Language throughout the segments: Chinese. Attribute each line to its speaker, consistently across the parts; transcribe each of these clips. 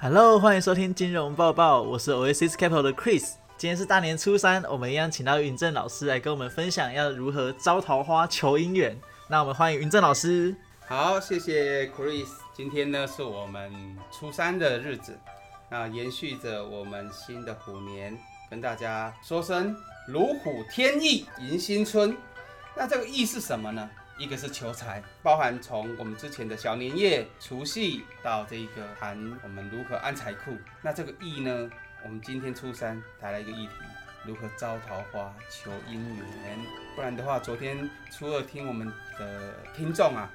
Speaker 1: Hello，欢迎收听金融报报，我是 Oasis Capital 的 Chris。今天是大年初三，我们一样请到云正老师来跟我们分享要如何招桃花、求姻缘。那我们欢迎云正老师。
Speaker 2: 好，谢谢 Chris。今天呢是我们初三的日子，那延续着我们新的虎年，跟大家说声如虎添翼迎新春。那这个翼是什么呢？一个是求财，包含从我们之前的小年夜、除夕到这个谈我们如何安财库。那这个意呢，我们今天初三带来一个议题，如何招桃花、求姻缘。不然的话，昨天初二听我们的听众啊。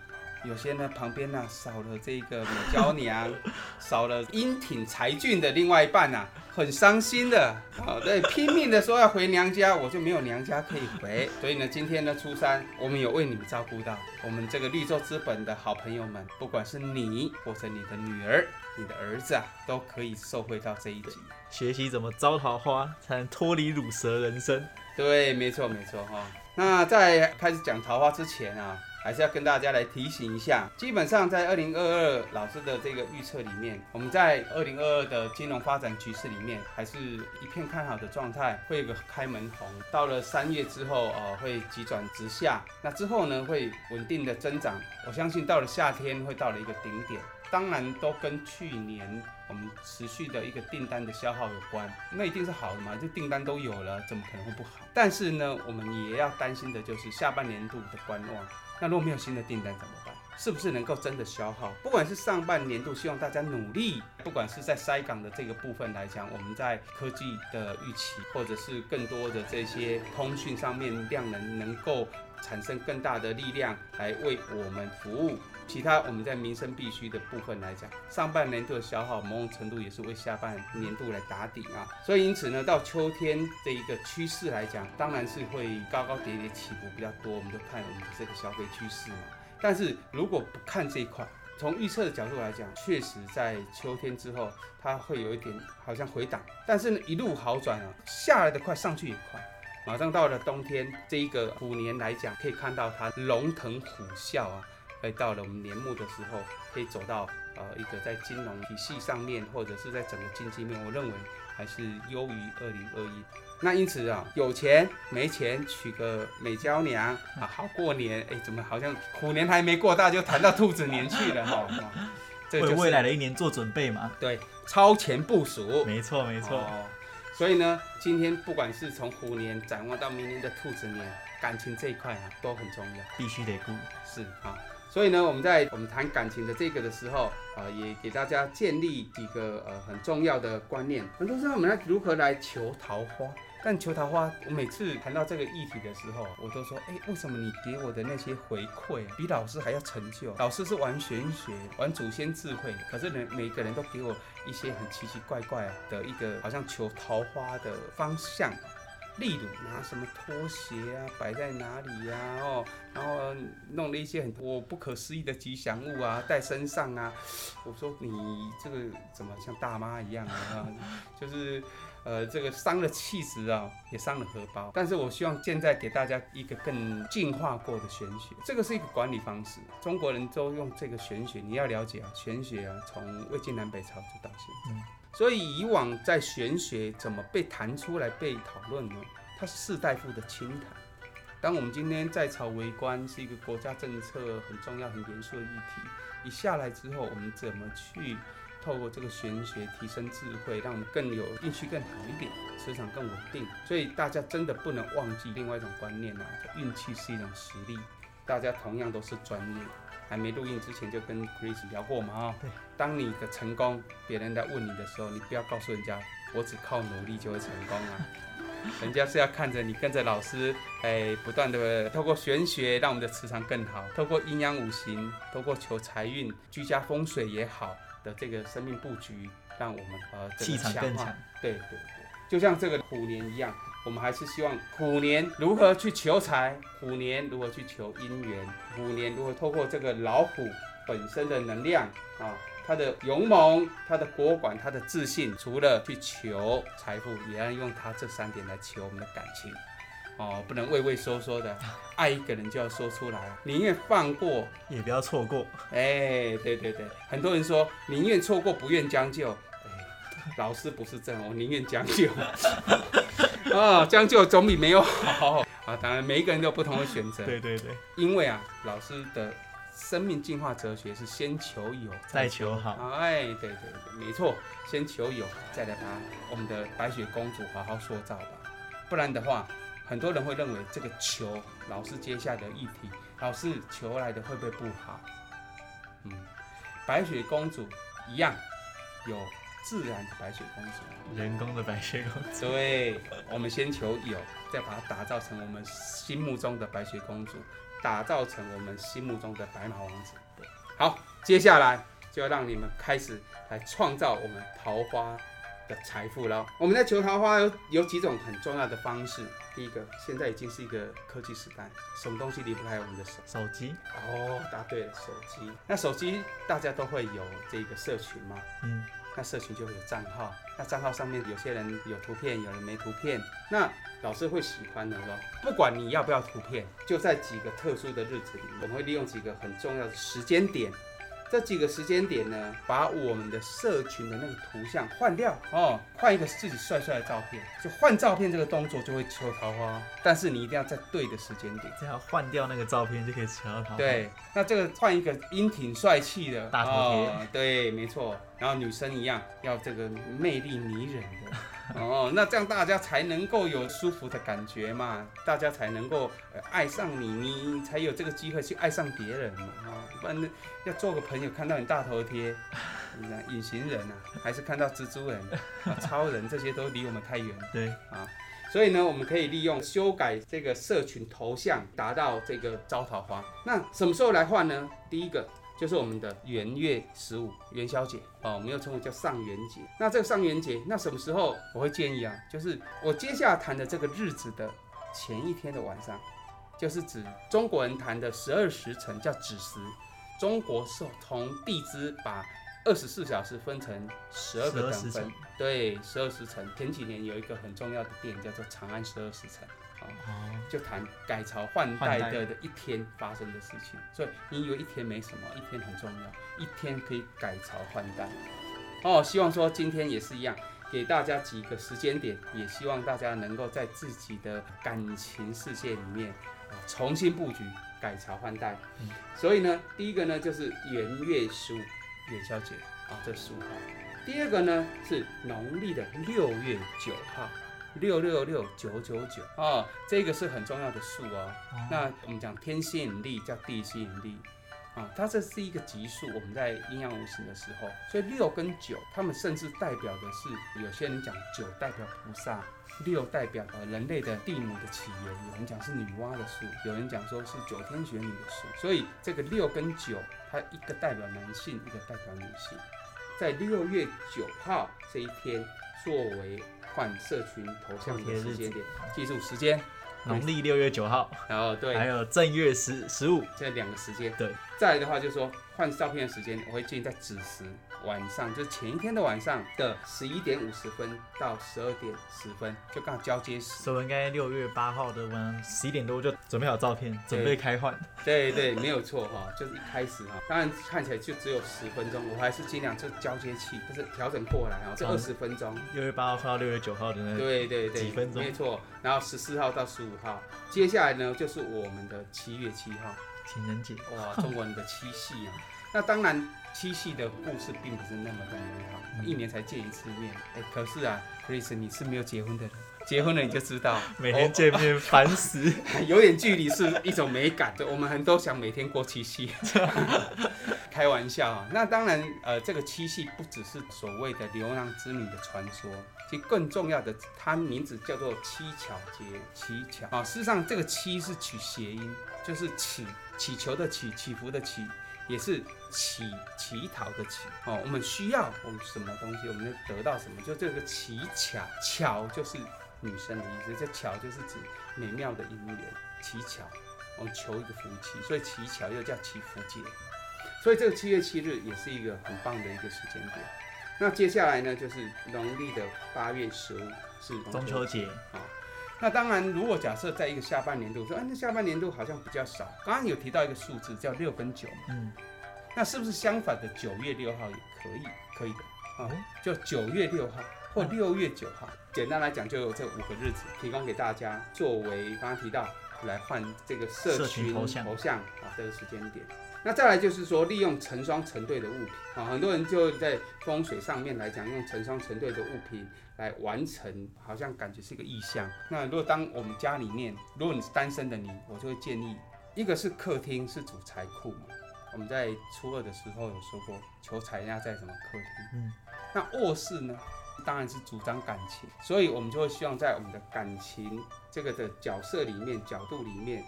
Speaker 2: 有些呢，旁边呢少了这个美娇娘，少了英挺才俊的另外一半呐，很伤心的。好，对，拼命的说要回娘家，我就没有娘家可以回。所以呢，今天呢初三，我们有为你们照顾到我们这个绿洲资本的好朋友们，不管是你或者你的女儿、你的儿子啊，都可以受惠到这一集，
Speaker 1: 学习怎么招桃花，才能脱离乳蛇人生。
Speaker 2: 对，没错没错哈。那在开始讲桃花之前啊。还是要跟大家来提醒一下，基本上在二零二二老师的这个预测里面，我们在二零二二的金融发展局势里面，还是一片看好的状态，会有个开门红。到了三月之后，呃，会急转直下。那之后呢，会稳定的增长。我相信到了夏天会到了一个顶点。当然都跟去年我们持续的一个订单的消耗有关，那一定是好的嘛？这订单都有了，怎么可能会不好？但是呢，我们也要担心的就是下半年度的观望。那如果没有新的订单怎么办？是不是能够真的消耗？不管是上半年度，希望大家努力，不管是在塞港的这个部分来讲，我们在科技的预期，或者是更多的这些通讯上面量能能够产生更大的力量来为我们服务。其他我们在民生必须的部分来讲，上半年度的消耗某种程度也是为下半年度来打底啊。所以因此呢，到秋天这一个趋势来讲，当然是会高高跌跌起伏比较多。我们就看我们的这个消费趋势嘛。但是如果不看这一块，从预测的角度来讲，确实在秋天之后，它会有一点好像回档，但是呢一路好转啊，下来的快，上去也快。马上到了冬天这一个虎年来讲，可以看到它龙腾虎啸啊。会到了我们年末的时候，可以走到呃一个在金融体系上面，或者是在整个经济面，我认为还是优于二零二一。那因此啊，有钱没钱娶个美娇娘啊，好过年。哎，怎么好像虎年还没过，大就谈到兔子年去了哈？
Speaker 1: 为未来的一年做准备嘛？
Speaker 2: 对，超前部署。
Speaker 1: 没错没错。
Speaker 2: 所以呢，今天不管是从虎年展望到明年的兔子年，感情这一块啊都很重要，
Speaker 1: 必须得顾。
Speaker 2: 是啊。所以呢，我们在我们谈感情的这个的时候，呃，也给大家建立几个呃很重要的观念。很多时候我们要如何来求桃花？但求桃花，我每次谈到这个议题的时候，我都说，哎，为什么你给我的那些回馈比老师还要成就？老师是玩玄学、玩祖先智慧，可是人每个人都给我一些很奇奇怪怪的一个好像求桃花的方向。例如拿什么拖鞋啊摆在哪里呀？哦，然后弄了一些很我不可思议的吉祥物啊带身上啊。我说你这个怎么像大妈一样啊？就是呃这个伤了气质啊，也伤了荷包。但是我希望现在给大家一个更进化过的玄学，这个是一个管理方式。中国人都用这个玄学，你要了解啊，玄学啊从魏晋南北朝就到现在。所以以往在玄学怎么被谈出来被讨论呢？它是士大夫的清谈。当我们今天在朝为官是一个国家政策很重要、很严肃的议题，一下来之后，我们怎么去透过这个玄学提升智慧，让我们更有运气更好一点，磁场更稳定？所以大家真的不能忘记另外一种观念啊，运气是一种实力。大家同样都是专业。还没录音之前就跟 Chris 聊过嘛啊，
Speaker 1: 对，
Speaker 2: 当你的成功，别人在问你的时候，你不要告诉人家我只靠努力就会成功啊，人家是要看着你跟着老师，哎，不断的透过玄学让我们的磁场更好，透过阴阳五行，透过求财运、居家风水也好的这个生命布局，让我们呃
Speaker 1: 气场更强，
Speaker 2: 对对对，就像这个虎年一样。我们还是希望虎年如何去求财，虎年如何去求姻缘，虎年如何透过这个老虎本身的能量啊，它的勇猛、它的国管、它的自信，除了去求财富，也要用它这三点来求我们的感情。哦，不能畏畏缩缩的，爱一个人就要说出来，宁愿放过
Speaker 1: 也不要错过。
Speaker 2: 哎，对对对，很多人说宁愿错过不愿将就。老师不是这样，我宁愿将就。啊，将就总比没有好 啊！当然，每一个人都有不同的选择。
Speaker 1: 对对对，
Speaker 2: 因为啊，老师的生命进化哲学是先求有，
Speaker 1: 再求好。
Speaker 2: 哎，对对对，没错，先求有，再来把我们的白雪公主好好塑造吧。不然的话，很多人会认为这个求老师接下的议题，老师求来的会不会不好？嗯，白雪公主一样有。自然的白雪公主，
Speaker 1: 人工的白雪公主。
Speaker 2: 对，我们先求有，再把它打造成我们心目中的白雪公主，打造成我们心目中的白马王子。好，接下来就要让你们开始来创造我们桃花的财富了。我们在求桃花有有几种很重要的方式。第一个，现在已经是一个科技时代，什么东西离不开我们的手？
Speaker 1: 手机。
Speaker 2: 哦，答对了，手机。那手机大家都会有这个社群吗？嗯。那社群就会有账号，那账号上面有些人有图片，有人没图片。那老师会喜欢的说，不管你要不要图片，就在几个特殊的日子里，我们会利用几个很重要的时间点。这几个时间点呢，把我们的社群的那个图像换掉哦，换一个自己帅帅的照片，就换照片这个动作就会求桃花，但是你一定要在对的时间点，
Speaker 1: 只要换掉那个照片就可以求到桃花。
Speaker 2: 对，那这个换一个英挺帅气的
Speaker 1: 大头贴，
Speaker 2: 对，没错。然后女生一样要这个魅力迷人的。哦，那这样大家才能够有舒服的感觉嘛，大家才能够爱上你，你才有这个机会去爱上别人嘛，啊，不然要做个朋友，看到你大头贴，隐形人啊，还是看到蜘蛛人、超人这些都离我们太远，
Speaker 1: 对，
Speaker 2: 啊，所以呢，我们可以利用修改这个社群头像，达到这个招桃花。那什么时候来换呢？第一个。就是我们的元月十五元宵节哦，我们又称为叫上元节。那这个上元节，那什么时候我会建议啊？就是我接下来谈的这个日子的前一天的晚上，就是指中国人谈的十二时辰叫子时。中国是从地支把二十四小时分成十二个等分，对，十二时辰。前几年有一个很重要的电影叫做《长安十二时辰》。哦，就谈改朝换代的的一天发生的事情，所以你以为一天没什么，一天很重要，一天可以改朝换代。哦，希望说今天也是一样，给大家几个时间点，也希望大家能够在自己的感情世界里面啊重新布局，改朝换代。所以呢，第一个呢就是元月十五元宵节啊，这十五号。第二个呢是农历的六月九号。六六六九九九哦，这个是很重要的数哦。那我们讲天吸引力叫地吸引力啊，它这是一个级数。我们在阴阳五行的时候，所以六跟九，他们甚至代表的是，有些人讲九代表菩萨，六代表呃人类的地母的起源。有人讲是女娲的数，有人讲说是九天玄女的数。所以这个六跟九，它一个代表男性，一个代表女性。在六月九号这一天，作为换社群头像的时间点，记住时间，
Speaker 1: 农历六月九号，
Speaker 2: 然后对，
Speaker 1: 还有正月十十五
Speaker 2: 这两个时间，
Speaker 1: 对。
Speaker 2: 再来的话就是说换照片的时间，我会建议在子时晚上，就是前一天的晚上的十一点五十分到十二点十分，就刚好交接时。
Speaker 1: 所以应该六月八号的晚上十一点多就准备好照片，准备开换。
Speaker 2: 对对，没有错哈，就是一开始哈，当然看起来就只有十分钟，我还是尽量就交接器，就是调整过来啊，这二十分钟。
Speaker 1: 六月八号到六月九号的那
Speaker 2: 对对对
Speaker 1: 几分钟，
Speaker 2: 没错。然后十四号到十五号，接下来呢就是我们的七月七号。
Speaker 1: 情人节
Speaker 2: 哇，中国人的七夕啊，那当然七夕的故事并不是那么的美好，一年才见一次面。哎，可是啊，Chris 你是没有结婚的人，结婚了你就知道，
Speaker 1: 每天见面烦死，
Speaker 2: 有点距离是一种美感。我们很多想每天过七夕，开玩笑啊。那当然，呃，这个七夕不只是所谓的流浪之女的传说，其实更重要的，它名字叫做七巧节，七巧啊。事实上，这个七是取谐音，就是起。祈求的祈，祈福的祈，也是乞乞讨的乞哦。我们需要我们什么东西，我们就得到什么。就这个乞巧，巧就是女生的意思，这巧就是指美妙的姻缘。乞巧，我们求一个福气，所以乞巧又叫祈福节。所以这个七月七日也是一个很棒的一个时间点。那接下来呢，就是农历的八月十五是
Speaker 1: 中秋节
Speaker 2: 啊。那当然，如果假设在一个下半年度说，哎，那下半年度好像比较少。刚刚有提到一个数字叫六跟九，嗯，那是不是相反的九月六号也可以？可以的。啊，就九月六号或六月九号。简单来讲，就有这五个日子提供给大家，作为刚刚提到来换这个社
Speaker 1: 群头像
Speaker 2: 头像啊这个时间点。那再来就是说，利用成双成对的物品啊，很多人就在风水上面来讲，用成双成对的物品来完成，好像感觉是一个意象。那如果当我们家里面，如果你是单身的你，我就会建议，一个是客厅是主财库嘛，我们在初二的时候有说过，求财要在什么客厅？
Speaker 1: 嗯，
Speaker 2: 那卧室呢，当然是主张感情，所以我们就会希望在我们的感情这个的角色里面、角度里面，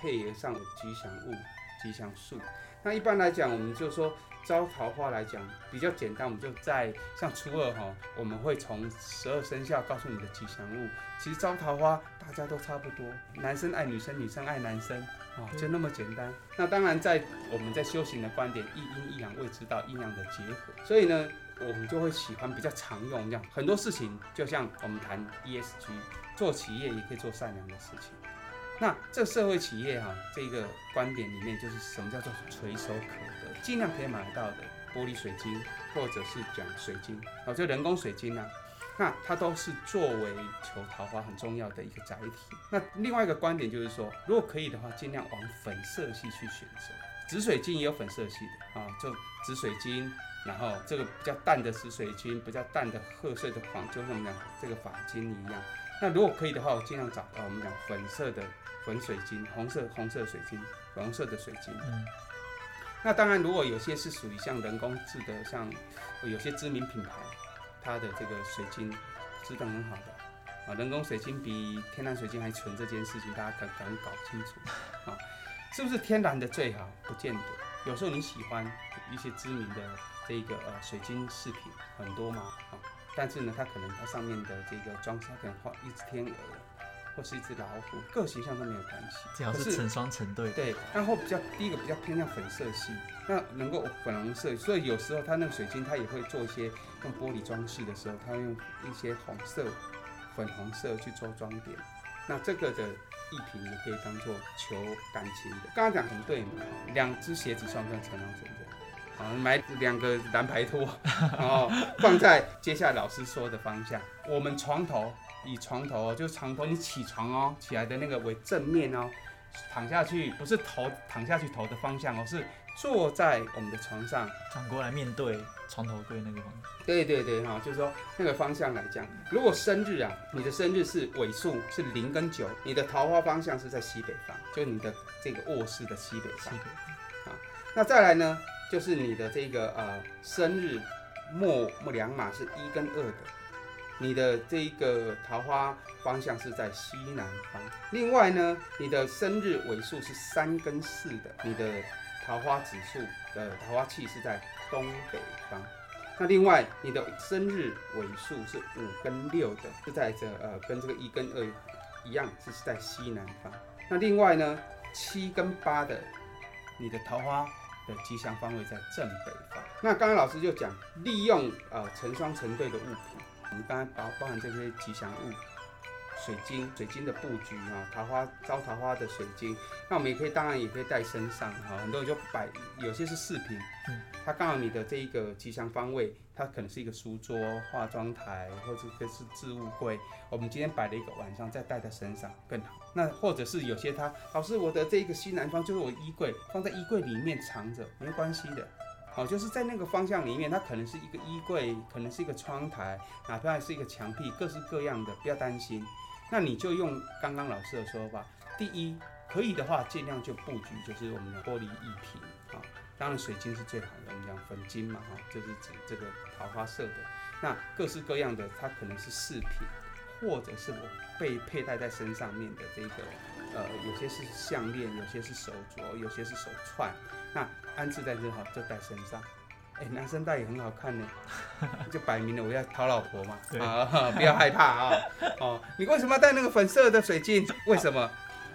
Speaker 2: 配合上吉祥物、吉祥树。那一般来讲，我们就说招桃花来讲比较简单，我们就在像初二哈，我们会从十二生肖告诉你的吉祥物。其实招桃花大家都差不多，男生爱女生，女生爱男生。啊，就那么简单。那当然，在我们在修行的观点，一阴一阳谓之道，阴阳的结合。所以呢，我们就会喜欢比较常用这样很多事情，就像我们谈 ESG，做企业也可以做善良的事情。那这社会企业哈、这个观点里面就是什么叫做垂手可得，尽量可以买得到的玻璃水晶，或者是讲水晶，哦，就人工水晶啊，那它都是作为求桃花很重要的一个载体。那另外一个观点就是说，如果可以的话，尽量往粉色系去选择。紫水晶也有粉色系的啊，就紫水晶，然后这个比较淡的紫水晶，比较淡的褐色的黄，就像我们讲这个发晶一样。那如果可以的话，我尽量找到我们讲粉色的粉水晶，红色红色水晶，黄色的水晶。
Speaker 1: 嗯，
Speaker 2: 那当然，如果有些是属于像人工制的，像有些知名品牌，它的这个水晶质感很好的啊，人工水晶比天然水晶还纯，这件事情大家可赶紧搞清楚啊，是不是天然的最好？不见得，有时候你喜欢一些知名的这个呃水晶饰品很多嘛啊，但是呢，它可能它上面的这个装饰，它可能画一只天鹅。或是一只老虎，各形象都没有关系。可
Speaker 1: 最好是成双成对。
Speaker 2: 对，然后比较第一个比较偏向粉色系，那能够粉红色，所以有时候它那个水晶它也会做一些用玻璃装饰的时候，它会用一些红色、粉红色去做装点。那这个的艺品也可以当做求感情的。刚刚讲很对嘛，两只鞋子算不算成双成对？好，买两个蓝牌拖，然后放在接下来老师说的方向，我们床头。以床头哦，就是床头，你起床哦，起来的那个为正面哦，躺下去不是头躺下去头的方向哦，是坐在我们的床上，
Speaker 1: 转过来面对床头柜那个方向。
Speaker 2: 对对对哈，就是说那个方向来讲，如果生日啊，你的生日是尾数是零跟九，你的桃花方向是在西北方，就你的这个卧室的西北方。啊，那再来呢，就是你的这个呃生日末末两码是一跟二的。你的这一个桃花方向是在西南方，另外呢，你的生日尾数是三跟四的，你的桃花指数的桃花气是在东北方。那另外，你的生日尾数是五跟六的，是在这呃跟这个一跟二一样，是在西南方。那另外呢，七跟八的，你的桃花的吉祥方位在正北方。那刚刚老师就讲，利用呃成双成对的物品。我们刚才包包含这些吉祥物，水晶、水晶的布局啊，桃花招桃花的水晶，那我们也可以，当然也可以带身上哈。很多人就摆，有些是饰品，
Speaker 1: 嗯，
Speaker 2: 它刚好你的这一个吉祥方位，它可能是一个书桌、化妆台，或者这是置物柜。我们今天摆了一个晚上，再带在身上更好。那或者是有些它，老师我的这个西南方就是我衣柜，放在衣柜里面藏着，没关系的。好，就是在那个方向里面，它可能是一个衣柜，可能是一个窗台，哪怕是一个墙壁，各式各样的，不要担心。那你就用刚刚老师的说法，第一，可以的话，尽量就布局就是我们的玻璃艺品啊，当然水晶是最好的，我们讲粉晶嘛哈，就是指这个桃花色的。那各式各样的，它可能是饰品，或者是我被佩戴在身上面的这个，呃，有些是项链，有些是手镯，有些是手串，那安置在这好，就戴身上。哎，男生戴也很好看呢，就摆明了我要讨老婆嘛，啊，不要害怕啊，哦，你为什么要戴那个粉色的水晶？为什么？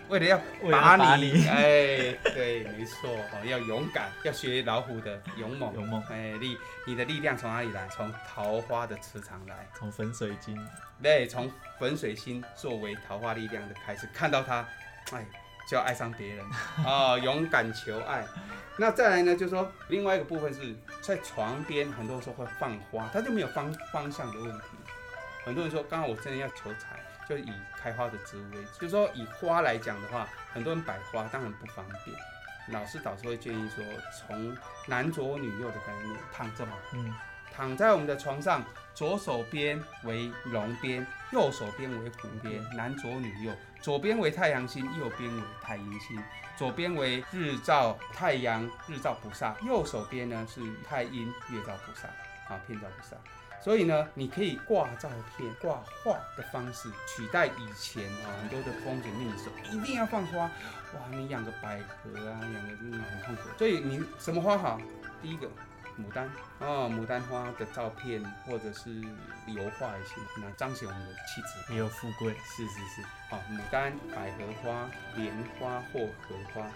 Speaker 2: 为了要把你，哎，对，没错，哦，要勇敢，要学老虎的勇猛，
Speaker 1: 勇猛，
Speaker 2: 哎，力，你的力量从哪里来？从桃花的磁场来，
Speaker 1: 从粉水晶，
Speaker 2: 对，从粉水星作为桃花力量的开始，看到它，哎，就要爱上别人啊、勇敢求爱。那再来呢，就是说另外一个部分是在床边，很多时候会放花，它就没有方方向的问题。很多人说，刚刚我真的要求财，就以开花的植物为。就是说以花来讲的话，很多人摆花当然不方便。老师导师会建议说，从男左女右的概念，躺着嘛，
Speaker 1: 嗯，
Speaker 2: 躺在我们的床上，左手边为龙边，右手边为虎边，男左女右，左边为太阳星，右边为太阴星，左边为日照太阳日照菩萨，右手边呢是太阴月照菩萨啊，偏照菩萨。所以呢，你可以挂照片、挂画的方式取代以前啊很多的风水命理说一定要放花，哇，你养个百合啊，养个真的很痛苦。所以你什么花好？第一个牡丹哦，牡丹花的照片或者是油画也行，那彰显我们的气质。
Speaker 1: 也有富贵，
Speaker 2: 是是是，好，牡丹、百合花、莲花或荷花。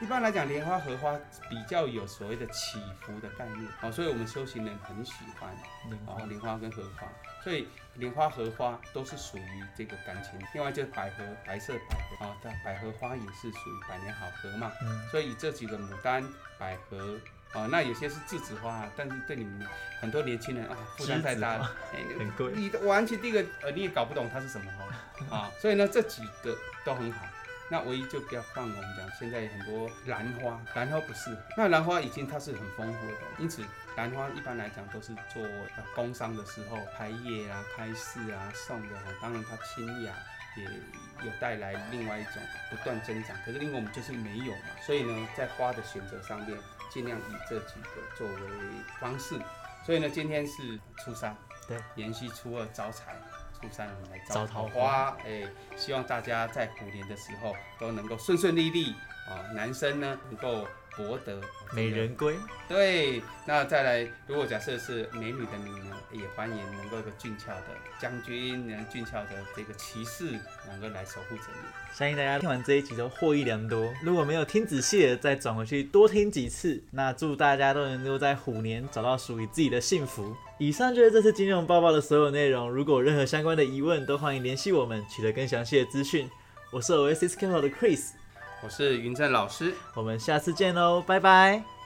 Speaker 2: 一般来讲，莲花、荷花比较有所谓的起伏的概念，哦，所以我们修行人很喜欢。
Speaker 1: 莲花
Speaker 2: 哦，莲花跟荷花，所以莲花、荷花都是属于这个感情。另外就是百合，白色百合啊，但百合花也是属于百年好合嘛。
Speaker 1: 嗯，
Speaker 2: 所以这几个牡丹、百合啊，那有些是栀子花啊，但是对你们很多年轻人啊负担太大了，哎
Speaker 1: 很贵
Speaker 2: 你的完全第一个呃你也搞不懂它是什么花啊，所以呢这几个都很好。那唯一就不要放我们讲现在很多兰花，兰花不是，那兰花已经它是很丰富的，因此兰花一般来讲都是做呃工商的时候开业啊、开市啊送的哦，当然它清雅也有带来另外一种不断增长。可是因为我们就是没有嘛，所以呢在花的选择上面尽量以这几个作为方式。所以呢今天是初三，
Speaker 1: 对，
Speaker 2: 延续初二招财。初三我们来
Speaker 1: 招
Speaker 2: 招桃
Speaker 1: 桃花
Speaker 2: 花，哎，希望大家在虎年的时候都能够顺顺利利啊，男生呢能够博得
Speaker 1: 美人归，
Speaker 2: 对，那再来，如果假设是美女的你呢，也欢迎能够有个俊俏的将军，能俊俏的这个骑士，能够来守护着你。
Speaker 1: 相信大家听完这一集都获益良多。如果没有听仔细的，再转回去多听几次。那祝大家都能够在虎年找到属于自己的幸福。以上就是这次金融报报的所有内容。如果有任何相关的疑问，都欢迎联系我们，取得更详细的资讯。我是 Oasis Capital 的 Chris，
Speaker 2: 我是云正老师。
Speaker 1: 我们下次见喽，拜拜。